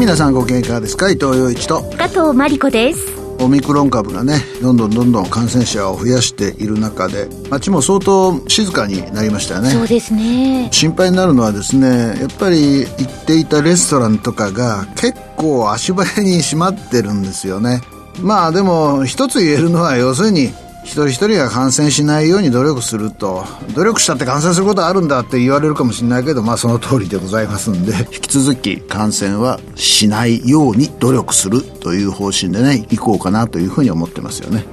皆さんご機嫌いかがですか？伊藤洋一と。加藤真理子です。オミクロン株がねどんどんどんどん感染者を増やしている中で街も相当静かになりましたよね。そうですね。心配になるのはですねやっぱり行っていたレストランとかが結構足早に閉まってるんですよね。まあでも一つ言えるのは要するに一人一人が感染しないように努力すると努力したって感染することあるんだって言われるかもしれないけどまあその通りでございますんで 引き続き感染はしないように努力するという方針でね行こうかなというふうに思ってますよね。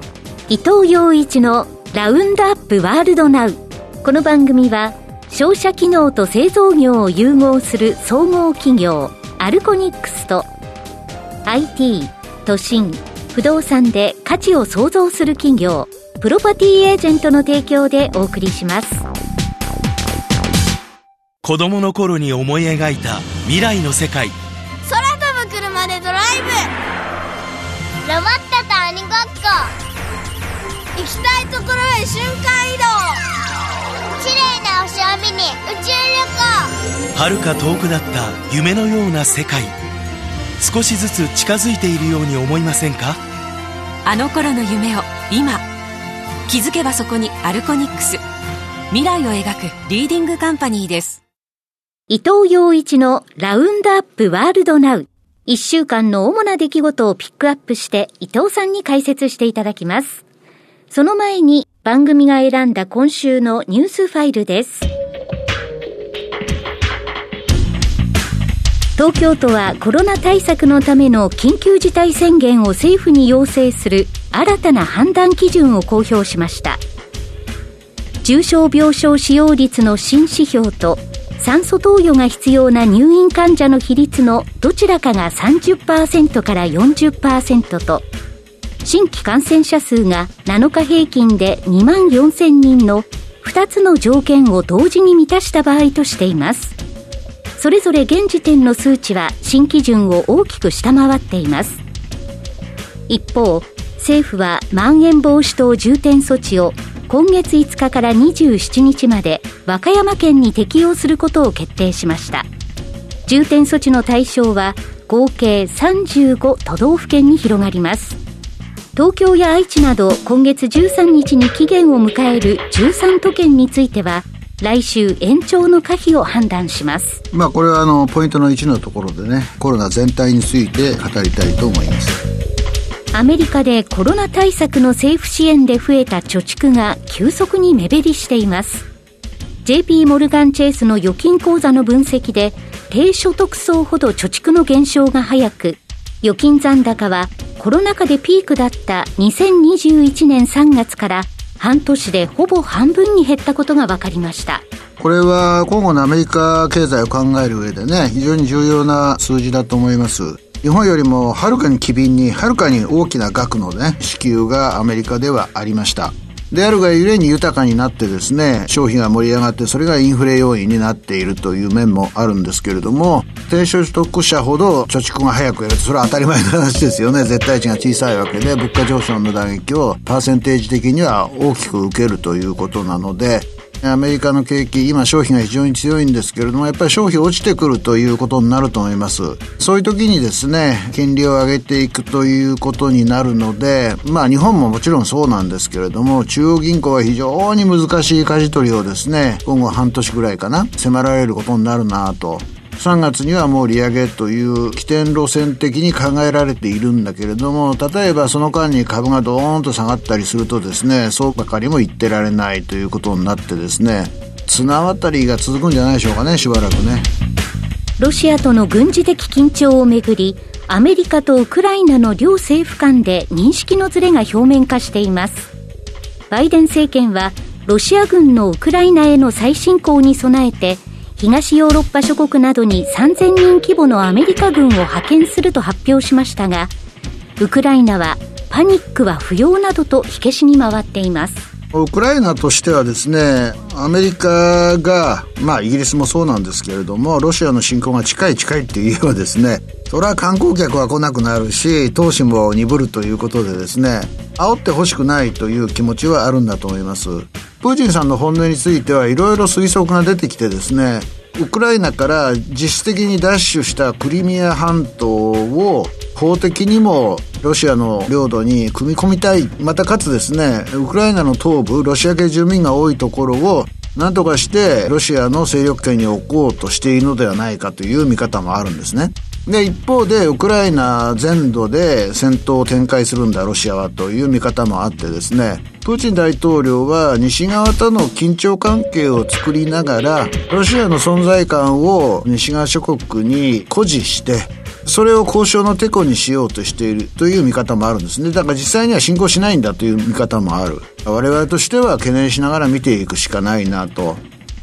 伊藤洋一のラウンドアップワールドナウ。この番組は商社機能と製造業を融合する総合企業アルコニックスと IT 都心不動産で価値を創造する企業。プロパティエージェントの提供でお送りします。子供の頃に思い描いた未来の世界。空飛ぶ車でドライブ。ロボットと鬼ごっこ。行きたいところへ瞬間移動。綺麗な星を見に宇宙旅行。遥か遠くなった夢のような世界。少しずつ近づいているように思いませんか？あの頃の夢を今気づけばそこにアルコニックス。未来を描くリーディングカンパニーです。伊藤洋一のラウンドアップワールドナウ。一週間の主な出来事をピックアップして伊藤さんに解説していただきます。その前に番組が選んだ今週のニュースファイルです。東京都はコロナ対策のための緊急事態宣言を政府に要請する新たな判断基準を公表しました。重症病床使用率の新指標と酸素投与が必要な入院患者の比率のどちらかが30%から40%と新規感染者数が7日平均で2万4000人の2つの条件を同時に満たした場合としています。それぞれ現時点の数値は新基準を大きく下回っています。一方政府はまん延防止等重点措置を今月5日から27日まで和歌山県に適用することを決定しました。重点措置の対象は合計35都道府県に広がります。東京や愛知など今月13日に期限を迎える13都県については来週延長の可否を判断します。まあこれはあのポイントの1のところでね、コロナ全体について語りたいと思います。アメリカでコロナ対策の政府支援で増えた貯蓄が急速に目減りしています。JP モルガンチェイスの預金口座の分析で、低所得層ほど貯蓄の減少が早く、預金残高はコロナ禍でピークだった2021年3月から半年でほぼ半分に減ったことが分かりました。これは今後のアメリカ経済を考える上でね非常に重要な数字だと思います。日本よりもはるかに機敏にはるかに大きな額のね支給がアメリカではありました。であるがゆえに豊かになってですね、消費が盛り上がってそれがインフレ要因になっているという面もあるんですけれども、低所得者ほど貯蓄が早くやると、それは当たり前の話ですよね。絶対値が小さいわけで、物価上昇の打撃をパーセンテージ的には大きく受けるということなので、アメリカの景気、今消費が非常に強いんですけれども、やっぱり消費落ちてくるということになると思います。そういう時にですね、金利を上げていくということになるので、まあ日本ももちろんそうなんですけれども、中央銀行は非常に難しい舵取りをですね、今後半年ぐらいかな、迫られることになるなと3月にはもう利上げという起点路線的に考えられているんだけれども、例えばその間に株がドーンと下がったりするとですね、そうばかりも言ってられないということになってですね、綱渡りが続くんじゃないでしょうかね、しばらくね。ロシアとの軍事的緊張をめぐり、アメリカとウクライナの両政府間で認識のズレが表面化しています。バイデン政権は、ロシア軍のウクライナへの再侵攻に備えて、東ヨーロッパ諸国などに3000人規模のアメリカ軍を派遣すると発表しましたが、ウクライナはパニックは不要などと火消しに回っています。ウクライナとしてはですね、アメリカが、まあイギリスもそうなんですけれども、ロシアの侵攻が近い近いって言えばですね、それは観光客は来なくなるし、投資も鈍るということでですね、煽ってほしくないという気持ちはあるんだと思います。プーチンさんの本音についてはいろいろ推測が出てきてですね、ウクライナから実質的に奪取したクリミア半島を法的にもロシアの領土に組み込みたい。またかつですね、ウクライナの東部、ロシア系住民が多いところを何とかしてロシアの勢力圏に置こうとしているのではないかという見方もあるんですね。で、一方で、ウクライナ全土で戦闘を展開するんだ、ロシアはという見方もあってですね、プーチン大統領は西側との緊張関係を作りながら、ロシアの存在感を西側諸国に誇示して、それを交渉のテコにしようとしているという見方もあるんですね。だから実際には侵攻しないんだという見方もある。我々としては懸念しながら見ていくしかないなと。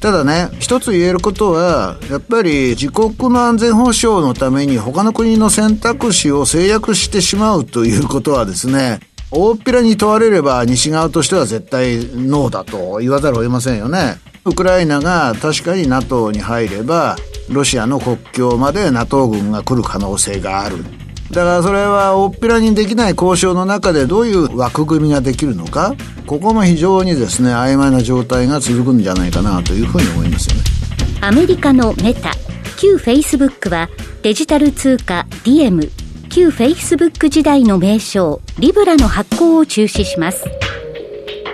ただね、一つ言えることは、やっぱり自国の安全保障のために他の国の選択肢を制約してしまうということはですね、大っぴらに問われれば西側としては絶対ノーだと言わざるを得ませんよね。ウクライナが確かに NATO に入れば、ロシアの国境まで NATO 軍が来る可能性がある。だからそれは大っぴらにできない交渉の中でどういう枠組みができるのかここも非常にですね曖昧な状態が続くんじゃないかなというふうに思いますよね。アメリカのメタ旧フェイスブックはデジタル通貨ディエム旧フェイスブック時代の名称リブラの発行を中止します。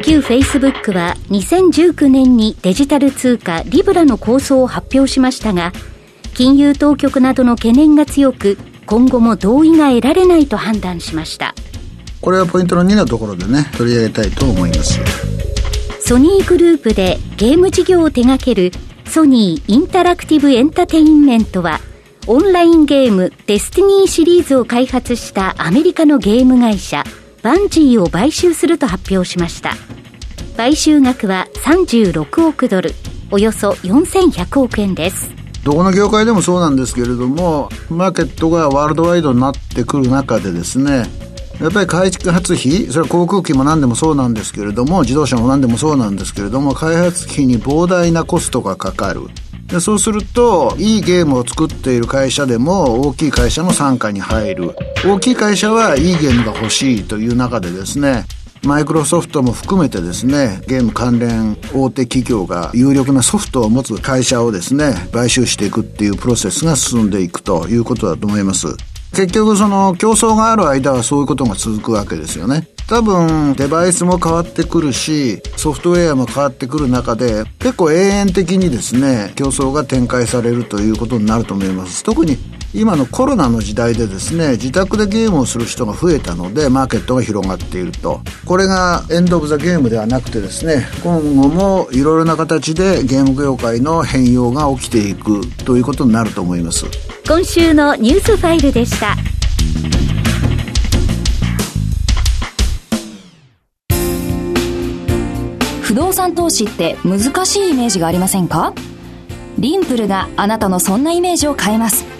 旧フェイスブックは2019年にデジタル通貨リブラの構想を発表しましたが金融当局などの懸念が強く今後も同意が得られないと判断しました。これはポイントの2のところでね取り上げたいと思います。ソニーグループでゲーム事業を手掛けるソニーインタラクティブエンタテインメントはオンラインゲームデスティニーシリーズを開発したアメリカのゲーム会社バンジーを買収すると発表しました。買収額は36億ドルおよそ4100億円ですどこの業界でもそうなんですけれども、マーケットがワールドワイドになってくる中でですね、やっぱり開発費、それは航空機も何でもそうなんですけれども、自動車も何でもそうなんですけれども、開発費に膨大なコストがかかる。でそうすると、いいゲームを作っている会社でも、大きい会社の傘下に入る。大きい会社はいいゲームが欲しいという中でですね、マイクロソフトも含めてですね、ゲーム関連大手企業が有力なソフトを持つ会社をですね、買収していくっていうプロセスが進んでいくということだと思います。結局その競争がある間はそういうことが続くわけですよね。多分デバイスも変わってくるしソフトウェアも変わってくる中で結構永遠的にですね競争が展開されるということになると思います特に今のコロナの時代でですね自宅でゲームをする人が増えたのでマーケットが広がっていると。これがエンド・オブ・ザ・ゲームではなくてですね今後もいろいろな形でゲーム業界の変容が起きていくということになると思います。今週のニュースファイルでした。不動産投資って難しいイメージがありませんか？リンプルがあなたのそんなイメージを変えます。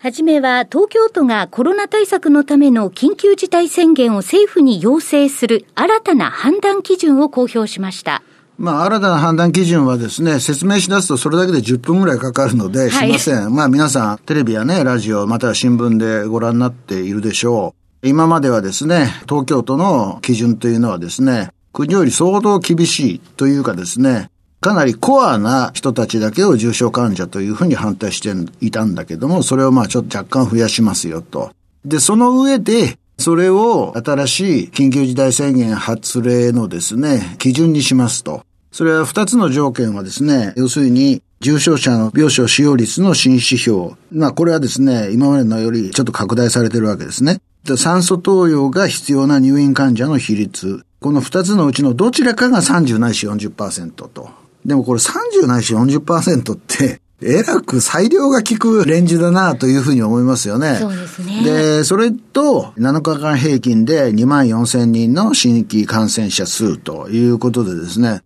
はじめは東京都がコロナ対策のための緊急事態宣言を政府に要請する新たな判断基準を公表しました。まあ、新たな判断基準はですね、説明し出すとそれだけで10分ぐらいかかるので、しません。はい、まあ、皆さん、テレビやね、ラジオ、または新聞でご覧になっているでしょう。今まではですね、東京都の基準というのはですね、国より相当厳しいというかですね、かなりコアな人たちだけを重症患者というふうに反対していたんだけども、それをまあちょっと若干増やしますよと。で、その上で、それを新しい緊急事態宣言発令のですね、基準にしますと。それは二つの条件はですね、要するに重症者の病床使用率の新指標。まあこれはですね、今までのよりちょっと拡大されてるわけですね。酸素投与が必要な入院患者の比率。この二つのうちのどちらかが30ないし40%と。でもこれ30ないし40%って、えらく裁量が効くレンジだなというふうに思いますよね。そうですね。で、それと7日間平均で2万4千人の新規感染者数ということでですね、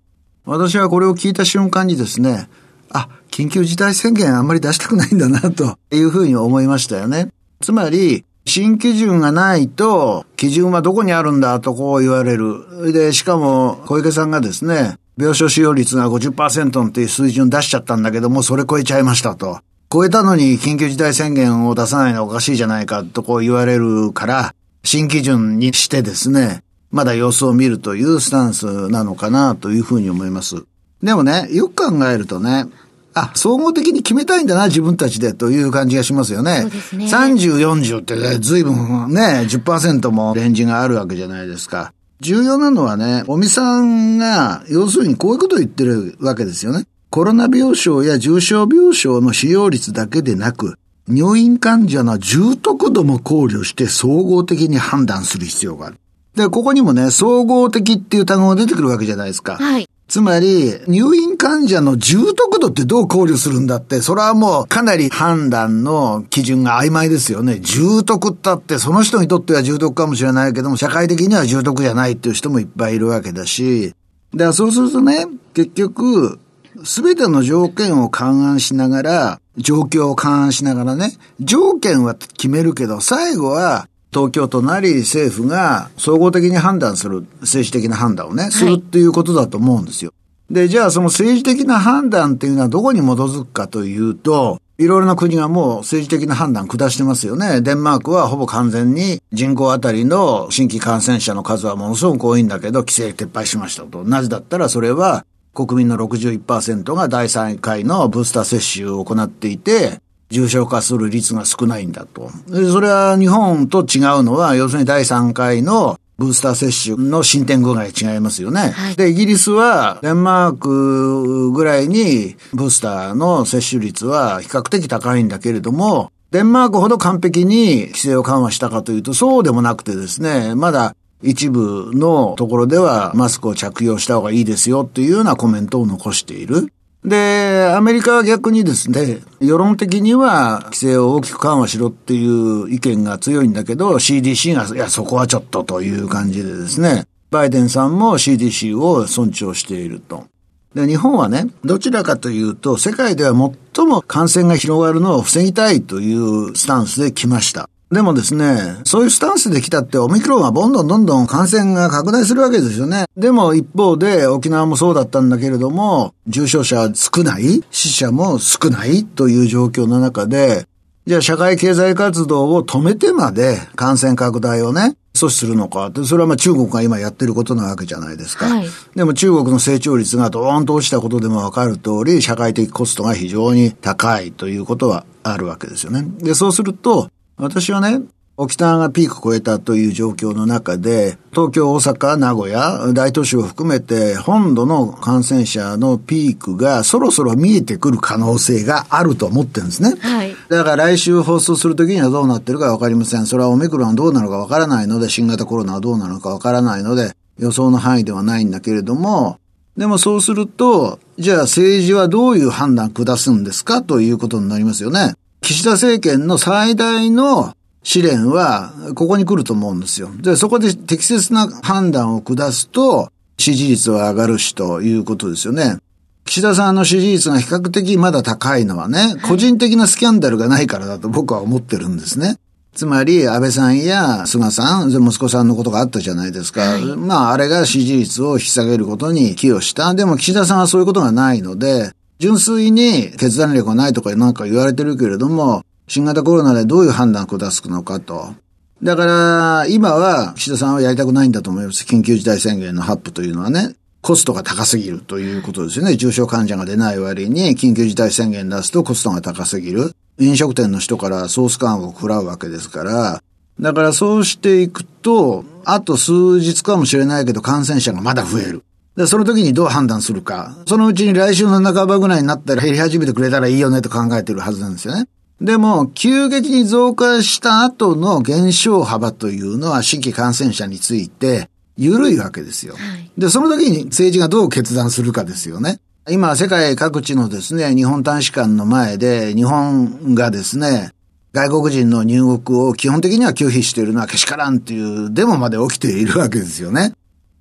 私はこれを聞いた瞬間にですね、あ、緊急事態宣言あんまり出したくないんだなというふうに思いましたよね。つまり、新基準がないと、基準はどこにあるんだとこう言われる。で、しかも、小池さんがですね、病床使用率が50%っていう水準出しちゃったんだけども、それ超えちゃいましたと。超えたのに緊急事態宣言を出さないのはおかしいじゃないかとこう言われるから、新基準にしてですね、まだ様子を見るというスタンスなのかなというふうに思います。でもね、よく考えるとね、あ、総合的に決めたいんだな、自分たちでという感じがしますよね。そうですね。30、40ってね、随分ね、10%もレンジがあるわけじゃないですか。重要なのはね、尾身さんが、要するにこういうことを言ってるわけですよね。コロナ病床や重症病床の使用率だけでなく、入院患者の重篤度も考慮して総合的に判断する必要がある。で、ここにもね、総合的っていう単語が出てくるわけじゃないですか。はい。つまり、入院患者の重篤度ってどう考慮するんだって、それはもうかなり判断の基準が曖昧ですよね。重篤ったって、その人にとっては重篤かもしれないけども、社会的には重篤じゃないっていう人もいっぱいいるわけだし、だからそうするとね、結局、すべての条件を勘案しながら、状況を勘案しながらね、条件は決めるけど、最後は東京都なり政府が総合的に判断する、政治的な判断をね、するっていうことだと思うんですよ。で、じゃあその政治的な判断っていうのはどこに基づくかというと、いろいろな国がもう政治的な判断下してますよね。デンマークはほぼ完全に人口あたりの新規感染者の数はものすごく多いんだけど、規制撤廃しましたと。なぜだったらそれは国民の61%が第3回のブースター接種を行っていて、重症化する率が少ないんだと。それは日本と違うのは、要するに第3回のブースター接種の進展具合違いますよね。はい、で、イギリスはデンマークぐらいにブースターの接種率は比較的高いんだけれども、デンマークほど完璧に規制を緩和したかというとそうでもなくてですね、まだ一部のところではマスクを着用した方がいいですよっていうようなコメントを残している。で、アメリカは逆にですね、世論的には規制を大きく緩和しろっていう意見が強いんだけど、CDC が、いや、そこはちょっとという感じでですね、バイデンさんも CDC を尊重していると。で、日本はね、どちらかというと、世界では最も感染が広がるのを防ぎたいというスタンスで来ました。でもですね、そういうスタンスで来たってオミクロンはどんどんどんどん感染が拡大するわけですよね。でも一方で沖縄もそうだったんだけれども、重症者少ない、死者も少ないという状況の中で、じゃあ社会経済活動を止めてまで感染拡大をね、阻止するのかって、それはまあ中国が今やってることなわけじゃないですか。はい、でも中国の成長率がドーンと落ちたことでもわかる通り、社会的コストが非常に高いということはあるわけですよね。で、そうすると、私はね、沖縄がピーク超えたという状況の中で、東京、大阪、名古屋、大都市を含めて、本土の感染者のピークがそろそろ見えてくる可能性があると思ってるんですね。はい。だから来週放送するときにはどうなってるかわかりません。それはオミクロンはどうなのかわからないので、新型コロナはどうなのかわからないので、予想の範囲ではないんだけれども、でもそうすると、じゃあ政治はどういう判断下すんですかということになりますよね。岸田政権の最大の試練は、ここに来ると思うんですよ。で、そこで適切な判断を下すと、支持率は上がるしということですよね。岸田さんの支持率が比較的まだ高いのはね、個人的なスキャンダルがないからだと僕は思ってるんですね。つまり、安倍さんや菅さん、息子さんのことがあったじゃないですか。はい、まあ、あれが支持率を引き下げることに寄与した。でも、岸田さんはそういうことがないので、純粋に決断力がないとかなんか言われてるけれども、新型コロナでどういう判断を下すのかと。だから、今は岸田さんはやりたくないんだと思います。緊急事態宣言の発布というのはね。コストが高すぎるということですよね。重症患者が出ない割に緊急事態宣言出すとコストが高すぎる。飲食店の人からソース感を食らうわけですから、だからそうしていくと、あと数日かもしれないけど感染者がまだ増える。で、その時にどう判断するか。そのうちに来週の半ばぐらいになったら減り始めてくれたらいいよねと考えてるはずなんですよね。でも、急激に増加した後の減少幅というのは新規感染者について緩いわけですよ。で、その時に政治がどう決断するかですよね。今、世界各地のですね、日本大使館の前で、日本がですね、外国人の入国を基本的には拒否しているのはけしからんっていうデモまで起きているわけですよね。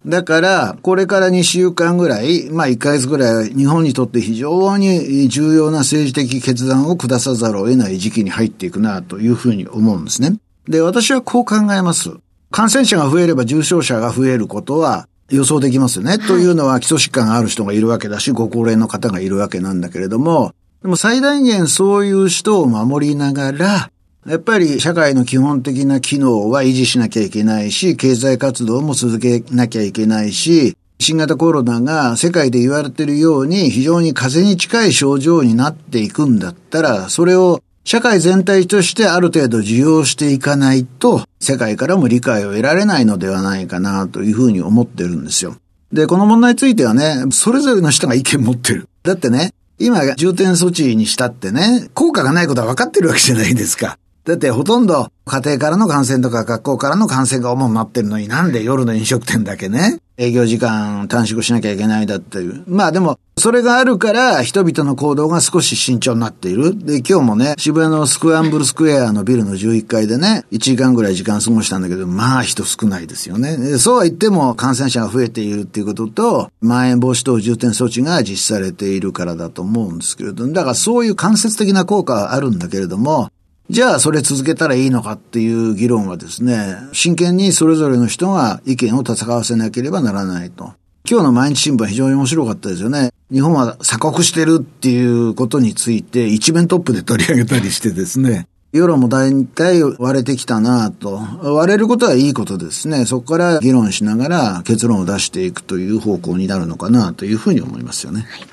だから、これから2週間ぐらい、まあ1ヶ月ぐらい、日本にとって非常に重要な政治的決断を下さざるを得ない時期に入っていくなというふうに思うんですね。で、私はこう考えます。感染者が増えれば重症者が増えることは予想できますよね。はい、というのは基礎疾患がある人がいるわけだし、ご高齢の方がいるわけなんだけれども、でも最大限そういう人を守りながら、やっぱり社会の基本的な機能は維持しなきゃいけないし、経済活動も続けなきゃいけないし、新型コロナが世界で言われているように非常に風邪に近い症状になっていくんだったら、それを社会全体としてある程度受容していかないと、世界からも理解を得られないのではないかなというふうに思ってるんですよ。で、この問題についてはね、それぞれの人が意見持ってる。だってね、今重点措置にしたってね、効果がないことは分かってるわけじゃないですか。だってほとんど家庭からの感染とか学校からの感染が主になってるのになんで夜の飲食店だけね、営業時間短縮しなきゃいけないだっていう。まあでも、それがあるから人々の行動が少し慎重になっている。で、今日もね、渋谷のスクランブルスクエアのビルの11階でね、1時間ぐらい時間過ごしたんだけど、まあ人少ないですよね。そうは言っても感染者が増えているっていうことと、まん延防止等重点措置が実施されているからだと思うんですけれど、だからそういう間接的な効果はあるんだけれども、じゃあそれ続けたらいいのかっていう議論はですね、真剣にそれぞれの人が意見を戦わせなければならないと。今日の毎日新聞は非常に面白かったですよね。日本は鎖国してるっていうことについて一面トップで取り上げたりしてですね、世論も大体割れてきたなと。割れることはいいことですね。そこから議論しながら結論を出していくという方向になるのかなというふうに思いますよね。はい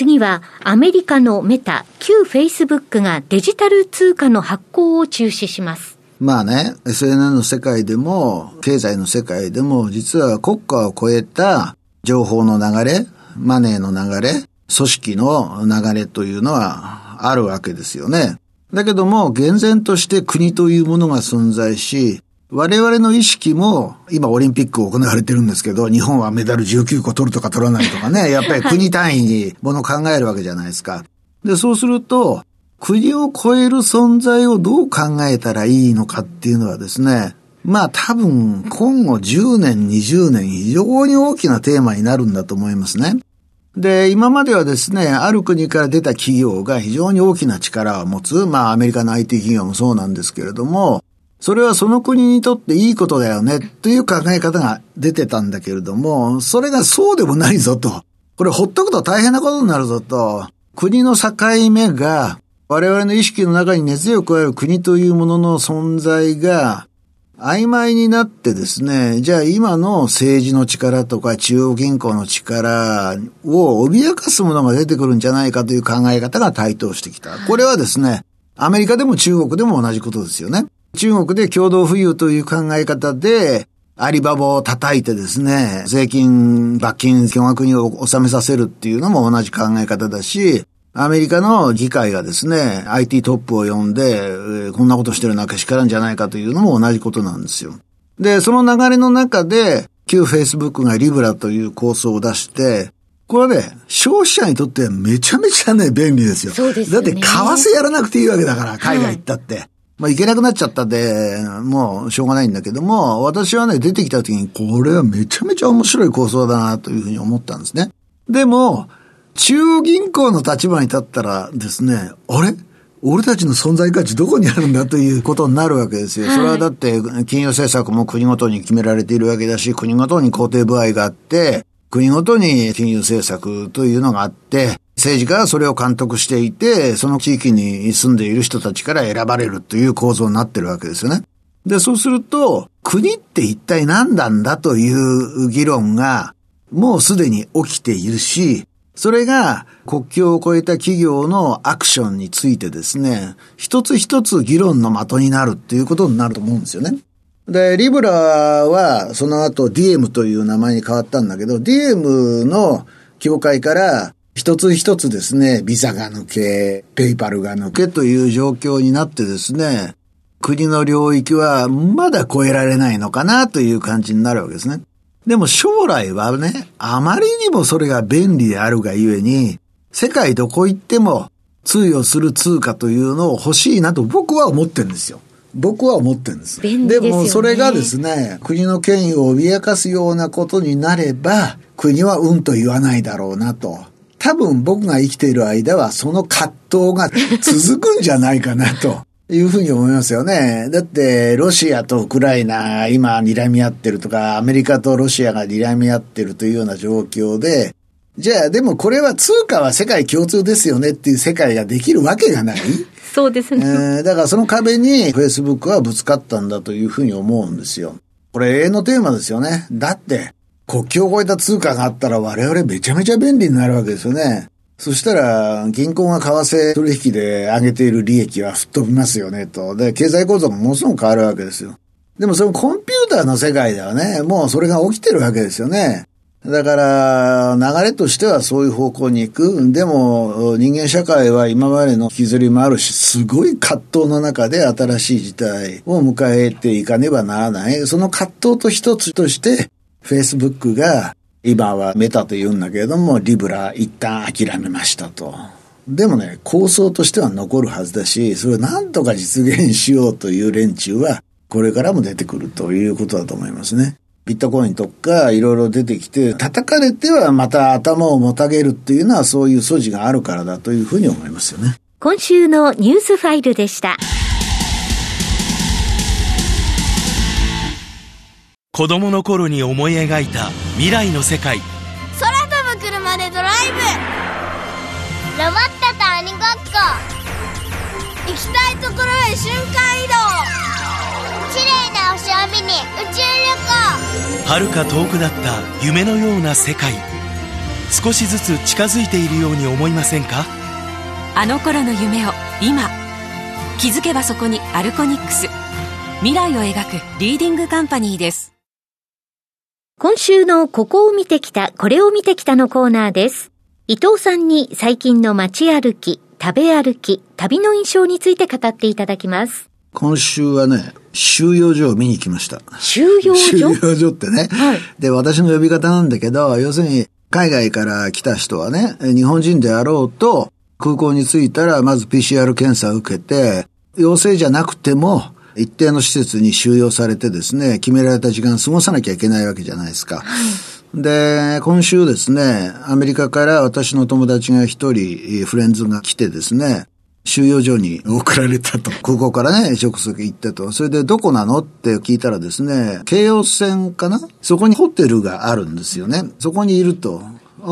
次はアメリカのメタ、旧フェイスブックがデジタル通貨の発行を中止します。まあね、SNS の世界でも、経済の世界でも、実は国家を超えた情報の流れ、マネーの流れ、組織の流れというのはあるわけですよね。だけども、厳然として国というものが存在し、我々の意識も、今オリンピック行われてるんですけど、日本はメダル19個取るとか取らないとかね、やっぱり国単位にもの考えるわけじゃないですか。で、そうすると、国を超える存在をどう考えたらいいのかっていうのはですね、まあ多分今後10年、20年非常に大きなテーマになるんだと思いますね。で、今まではですね、ある国から出た企業が非常に大きな力を持つ、まあアメリカの IT 企業もそうなんですけれども、それはその国にとっていいことだよねという考え方が出てたんだけれども、それがそうでもないぞと。これほっとくと大変なことになるぞと。国の境目が我々の意識の中に熱を加える国というものの存在が曖昧になってですね、じゃあ今の政治の力とか中央銀行の力を脅かすものが出てくるんじゃないかという考え方が台頭してきた。これはですね、アメリカでも中国でも同じことですよね。中国で共同富裕という考え方で、アリババを叩いてですね、税金、罰金、巨額に納めさせるっていうのも同じ考え方だし、アメリカの議会がですね、IT トップを呼んで、こんなことしてるのはけしからんじゃないかというのも同じことなんですよ。で、その流れの中で、旧 Facebook がリブラという構想を出して、これはね、消費者にとってめちゃめちゃね、便利ですよ。そうですね。だって、為替やらなくていいわけだから、海外行ったって。はいまあ、行けなくなっちゃったんで、もうしょうがないんだけども、私はね、出てきた時に、これはめちゃめちゃ面白い構想だな、というふうに思ったんですね。でも、中銀行の立場に立ったらですね、あれ？俺たちの存在価値どこにあるんだということになるわけですよ。それはだって、金融政策も国ごとに決められているわけだし、国ごとに肯定部合があって、国ごとに金融政策というのがあって、政治家はそれを監督していて、その地域に住んでいる人たちから選ばれるという構造になってるわけですよね。で、そうすると、国って一体何なんだという議論が、もうすでに起きているし、それが国境を越えた企業のアクションについてですね、一つ一つ議論の的になるっていうことになると思うんですよね。で、リブラはその後 DM という名前に変わったんだけど、DM の協会から一つ一つですね、ビザが抜け、ペイパルが抜けという状況になってですね、国の領域はまだ超えられないのかなという感じになるわけですね。でも将来はね、あまりにもそれが便利であるがゆえに、世界どこ行っても通用する通貨というのを欲しいなと僕は思ってるんですよ。僕は思ってるんです。でね、でもそれがですね、国の権威を脅かすようなことになれば、国はうんと言わないだろうなと。多分僕が生きている間はその葛藤が続くんじゃないかなと いうふうに思いますよね。だって、ロシアとウクライナ、今、睨み合ってるとか、アメリカとロシアが睨み合ってるというような状況で、じゃあ、でもこれは通貨は世界共通ですよねっていう世界ができるわけがない。そうですね。えー、だからその壁に Facebook はぶつかったんだというふうに思うんですよ。これ永遠のテーマですよね。だって、国境を越えた通貨があったら我々めちゃめちゃ便利になるわけですよね。そしたら、銀行が為替取引で上げている利益は吹っ飛びますよね、と。で、経済構造もものすごく変わるわけですよ。でもそのコンピューターの世界ではね、もうそれが起きてるわけですよね。だから、流れとしてはそういう方向に行く。でも、人間社会は今までの引きずりもあるし、すごい葛藤の中で新しい事態を迎えていかねばならない。その葛藤と一つとして、Facebook が今はメタと言うんだけれども、リブラ一旦諦めましたと。でもね、構想としては残るはずだし、それを何とか実現しようという連中は、これからも出てくるということだと思いますね。ビットコインとかいろいろ出てきて、叩かれてはまた頭をもたげるっていうのはそういう素地があるからだというふうに思いますよね。今週のニュースファイルでした。子供の頃に思い描いた未来の世界。空飛ぶ車でドライブ。ロボットと鬼ごっこ。行きたいところへ瞬間移動。綺麗な星を見に宇宙旅行。遥か遠くなった夢のような世界。少しずつ近づいているように思いませんか？あの頃の夢を今。気づけばそこにアルコニックス。未来を描くリーディングカンパニーです今週のここを見てきた、これを見てきたのコーナーです。伊藤さんに最近の街歩き、食べ歩き、旅の印象について語っていただきます。今週はね、収容所を見に来ました。収容所？収容所ってね。はい。で、私の呼び方なんだけど、要するに、海外から来た人はね、日本人であろうと、空港に着いたら、まず PCR 検査を受けて、陽性じゃなくても、一定の施設に収容されてですね、決められた時間過ごさなきゃいけないわけじゃないですか。で、今週ですね、アメリカから私の友達が一人、フレンズが来てですね、収容所に送られたと。空港からね、直接行ったと。それでどこなのって聞いたらですね、京葉線かな？そこにホテルがあるんですよね。そこにいると。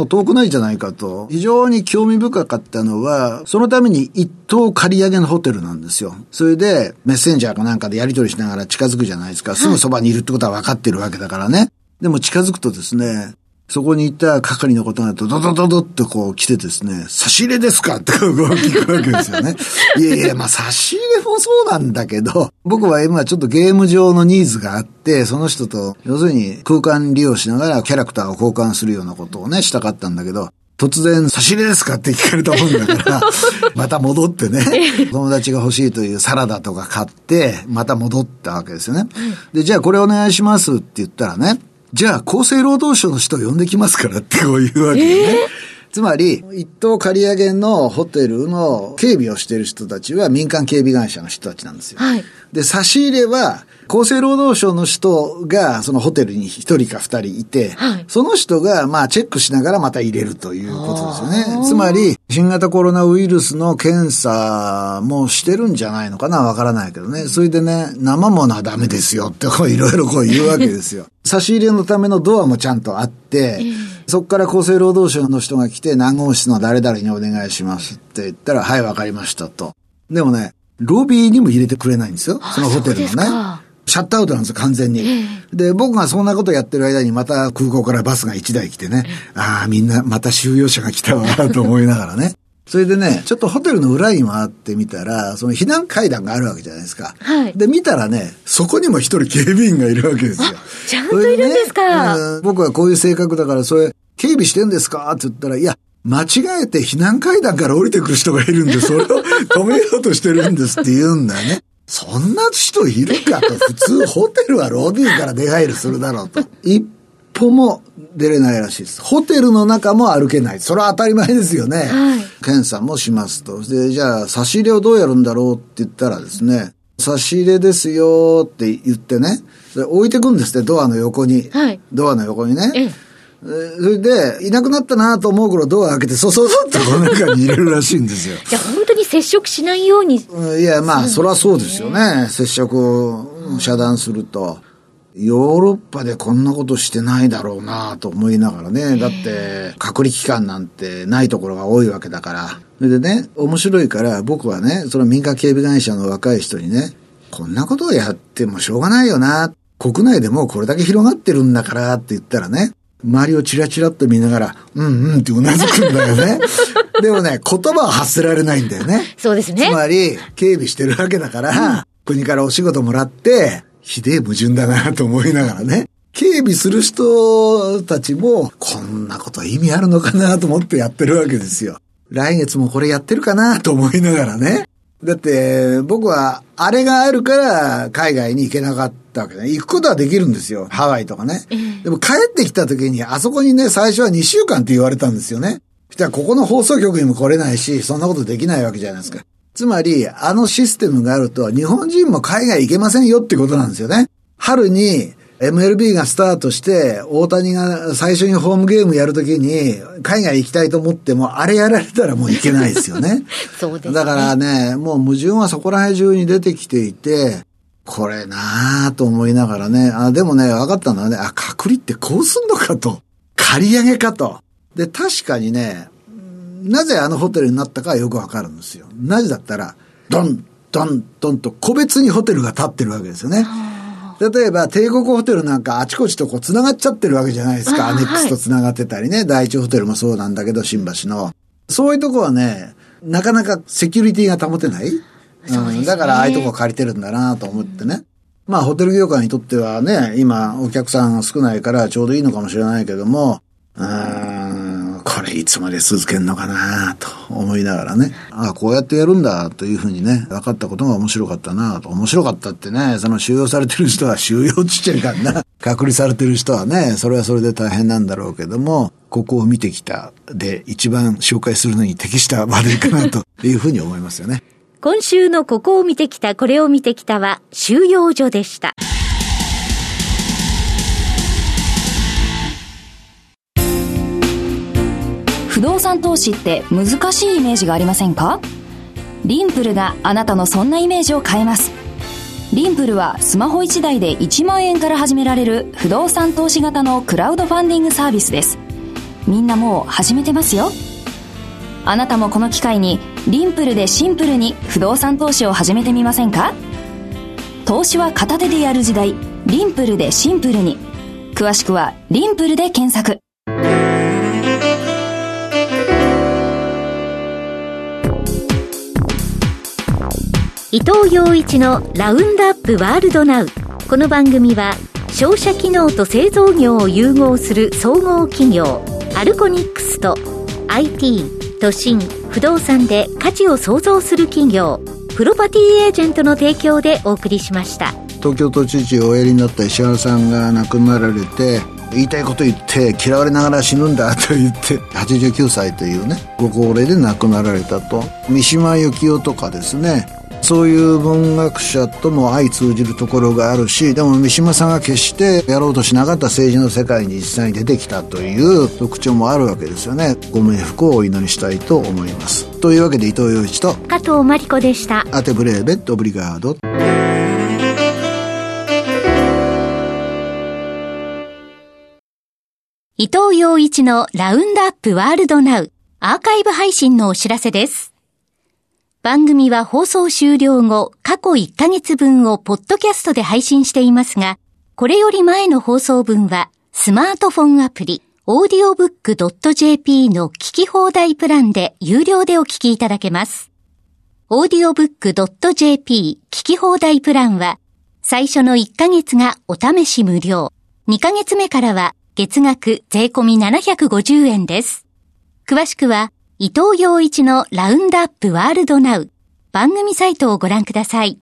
遠くないじゃないかと。非常に興味深かったのは、そのために一棟借り上げのホテルなんですよ。それで、メッセンジャーかなんかでやり取りしながら近づくじゃないですか。すぐそばにいるってことは分かってるわけだからね。でも近づくとですね、そこにいた係のことがドドドドドってこう来てですね、差し入れですかってこう聞くわけですよね。いやいや、まあ差し入れもそうなんだけど、僕は今ちょっとゲーム上のニーズがあって、その人と、要するに空間利用しながらキャラクターを交換するようなことをね、したかったんだけど、突然、差し入れですかって聞かれたもんだから、また戻ってね、友達が欲しいというサラダとか買って、また戻ったわけですよね。で、じゃあこれお願いしますって言ったらね、じゃあ厚生労働省の人を呼んできますからってこういうわけでね。えー？つまり、一等借り上げのホテルの警備をしている人たちは民間警備会社の人たちなんですよ。はい、で、差し入れは、厚生労働省の人が、そのホテルに一人か二人いて、はい、その人が、まあ、チェックしながらまた入れるということですよね。つまり、新型コロナウイルスの検査もしてるんじゃないのかなわからないけどね。それでね、生ものはダメですよって、こういろいろこう言うわけですよ。差し入れのためのドアもちゃんとあって、そこから厚生労働省の人が来て、何号室の誰々にお願いしますって言ったら、はい、わかりましたと。でもね、ロビーにも入れてくれないんですよ。そのホテルのね。シャットアウトなんですよ、完全に。で、僕がそんなことやってる間にまた空港からバスが1台来てね、ああ、みんなまた収容者が来たわ、と思いながらね。それでね、ちょっとホテルの裏に回ってみたら、その避難階段があるわけじゃないですか。はい。で、見たらね、そこにも一人警備員がいるわけですよ。ちゃんといるんですか、ね、僕はこういう性格だから、それ、警備してんですか？って言ったら、いや、間違えて避難階段から降りてくる人がいるんで、それを止めようとしてるんですって言うんだよね。そんな人いるかと、普通ホテルはロビーから出入りするだろうと。一歩も出れないらしいです。ホテルの中も歩けない。それは当たり前ですよね。はい、検査もしますと。で、じゃあ、差し入れをどうやるんだろうって言ったらですね、差し入れですよって言ってね、置いてくんですって、ドアの横に。はい、ドアの横にね。えーそれで、いなくなったなと思う頃ドア開けて、そそそっとこの中に入れるらしいんですよ。じゃあ本当に接触しないように。うんいや、まあ、そりゃそうですよね。接触を遮断すると。ヨーロッパでこんなことしてないだろうなと思いながらね。だって、隔離期間なんてないところが多いわけだから。それでね、面白いから僕はね、その民間警備会社の若い人にね、こんなことをやってもしょうがないよな。国内でもうこれだけ広がってるんだからって言ったらね、周りをチラチラっと見ながら、うんうんってうなずくんだよね。でもね、言葉を発せられないんだよね。そうですねつ。まり、警備してるわけだから、国からお仕事もらって、ひでえ矛盾だなと思いながらね。警備する人たちも、こんなこと意味あるのかなと思ってやってるわけですよ。来月もこれやってるかなと思いながらね。だって、僕は、あれがあるから、海外に行けなかったわけね。行くことはできるんですよ。ハワイとかね。でも帰ってきた時に、あそこにね、最初は2週間って言われたんですよね。そしたら、ここの放送局にも来れないし、そんなことできないわけじゃないですか。つまり、あのシステムがあると、日本人も海外行けませんよってことなんですよね。春に、MLB がスタートして、大谷が最初にホームゲームやるときに、海外行きたいと思っても、あれやられたらもう行けないですよね。そうですね。だからね、もう矛盾はそこら辺中に出てきていて、これなぁと思いながらね、あ、でもね、分かったのはね、あ、隔離ってこうすんのかと。借り上げかと。で、確かにね、うんなぜあのホテルになったかはよくわかるんですよ。なぜだったら、ドン、ドン、ドンと個別にホテルが建ってるわけですよね。例えば、帝国ホテルなんかあちこちとこう繋がっちゃってるわけじゃないですか。アネックスと繋がってたりね。第一ホテルもそうなんだけど、新橋の。そういうとこはね、なかなかセキュリティが保てない。うん、だからああいうとこ借りてるんだなと思ってね。まあ、ホテル業界にとってはね、今、お客さんが少ないからちょうどいいのかもしれないけども、うーん、これいつまで続けんのかなと思いながらね。ああ、こうやってやるんだというふうにね、分かったことが面白かったなと。面白かったってね、その収容されてる人は収容ちっちゃいからな。隔離されてる人はね、それはそれで大変なんだろうけども、ここを見てきたで一番紹介するのに適した話題かなというふうに思いますよね。今週のここを見てきた、これを見てきたは収容所でした。不動産投資って難しいイメージがありませんか？リンプルがあなたのそんなイメージを変えます。リンプルはスマホ1台で1万円から始められる不動産投資型のクラウドファンディングサービスです。みんなもう始めてますよ。あなたもこの機会にリンプルでシンプルに不動産投資を始めてみませんか？投資は片手でやる時代。リンプルでシンプルに。詳しくはリンプルで検索。伊藤洋一のラウンドアップワールドナウ。この番組は商社機能と製造業を融合する総合企業アルコニックスと IT 都心不動産で価値を創造する企業プロパティエージェントの提供でお送りしました。東京都知事をおやりになった石原さんが亡くなられて言いたいこと言って嫌われながら死ぬんだ と言って89歳というねご高齢で亡くなられたと。三島由紀夫とかですねそういう文学者とも相通じるところがあるしでも三島さんが決してやろうとしなかった政治の世界に実際に出てきたという特徴もあるわけですよね。ご冥福をお祈りしたいと思います。というわけで伊藤洋一と加藤真理子でした。アテブレーベットオブリガード。伊藤洋一のラウンドアップワールドナウアーカイブ配信のお知らせです。番組は放送終了後、過去1ヶ月分をポッドキャストで配信していますが、これより前の放送分はスマートフォンアプリ、audiobook.jp の聞き放題プランで有料でお聞きいただけます。audiobook.jp 聞き放題プランは、最初の1ヶ月がお試し無料。2ヶ月目からは月額税込み750円です。詳しくは、伊藤洋一のラウンドアップワールドナウ番組サイトをご覧ください。